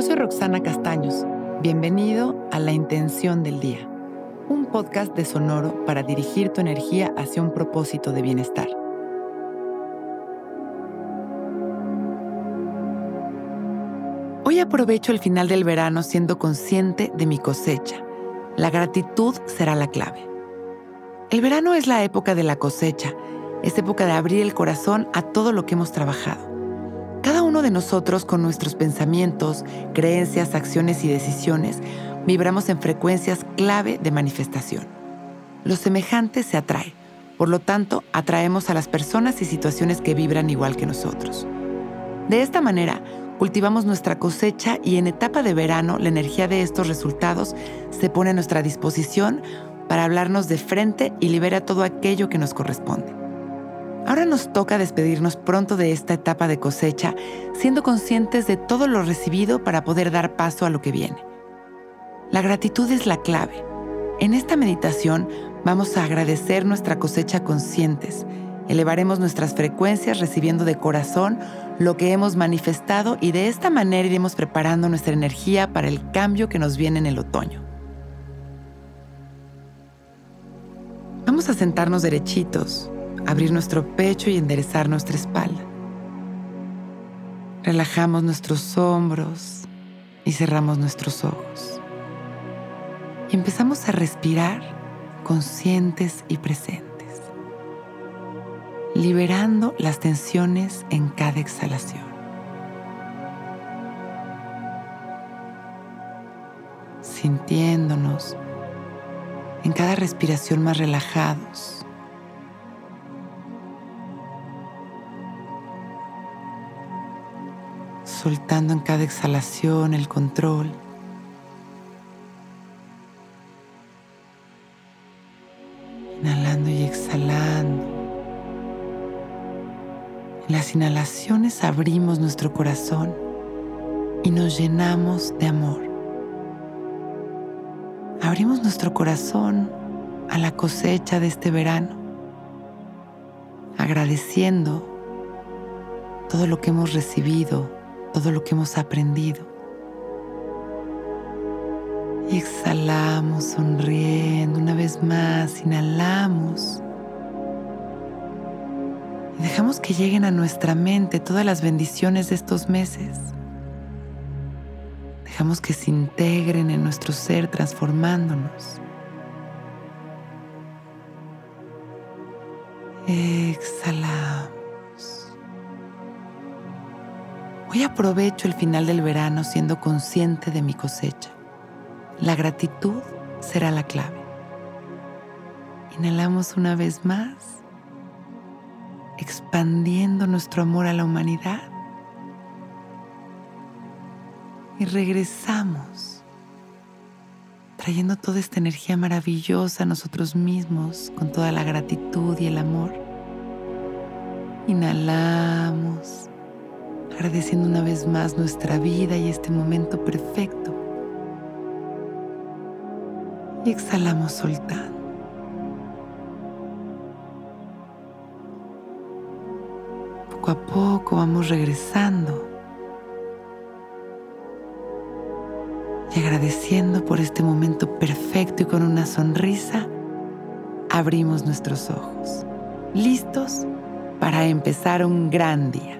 Yo soy Roxana Castaños. Bienvenido a La Intención del Día, un podcast de Sonoro para dirigir tu energía hacia un propósito de bienestar. Hoy aprovecho el final del verano siendo consciente de mi cosecha. La gratitud será la clave. El verano es la época de la cosecha, es época de abrir el corazón a todo lo que hemos trabajado. De nosotros con nuestros pensamientos, creencias, acciones y decisiones vibramos en frecuencias clave de manifestación. Lo semejante se atrae, por lo tanto atraemos a las personas y situaciones que vibran igual que nosotros. De esta manera, cultivamos nuestra cosecha y en etapa de verano la energía de estos resultados se pone a nuestra disposición para hablarnos de frente y libera todo aquello que nos corresponde. Ahora nos toca despedirnos pronto de esta etapa de cosecha, siendo conscientes de todo lo recibido para poder dar paso a lo que viene. La gratitud es la clave. En esta meditación vamos a agradecer nuestra cosecha conscientes, elevaremos nuestras frecuencias recibiendo de corazón lo que hemos manifestado y de esta manera iremos preparando nuestra energía para el cambio que nos viene en el otoño. Vamos a sentarnos derechitos, abrir nuestro pecho y enderezar nuestra espalda. Relajamos nuestros hombros y cerramos nuestros ojos. Y empezamos a respirar conscientes y presentes, liberando las tensiones en cada exhalación. Sintiéndonos en cada respiración más relajados. Soltando en cada exhalación el control. Inhalando y exhalando. En las inhalaciones abrimos nuestro corazón y nos llenamos de amor abrimos nuestro corazón a la cosecha de este verano, agradeciendo todo lo que hemos recibido, todo lo que hemos aprendido. Y exhalamos sonriendo una vez más, inhalamos. Y dejamos que lleguen a nuestra mente todas las bendiciones de estos meses. Dejamos que se integren en nuestro ser transformándonos. Exhalamos. Hoy aprovecho el final del verano siendo consciente de mi cosecha. La gratitud será la clave. Inhalamos una vez más, expandiendo nuestro amor a la humanidad y regresamos, trayendo toda esta energía maravillosa a nosotros mismos con toda la gratitud y el amor. Inhalamos, agradeciendo una vez más nuestra vida y este momento perfecto. Y exhalamos soltando. Poco a poco vamos regresando y agradeciendo por este momento perfecto y con una sonrisa, abrimos nuestros ojos, listos para empezar un gran día.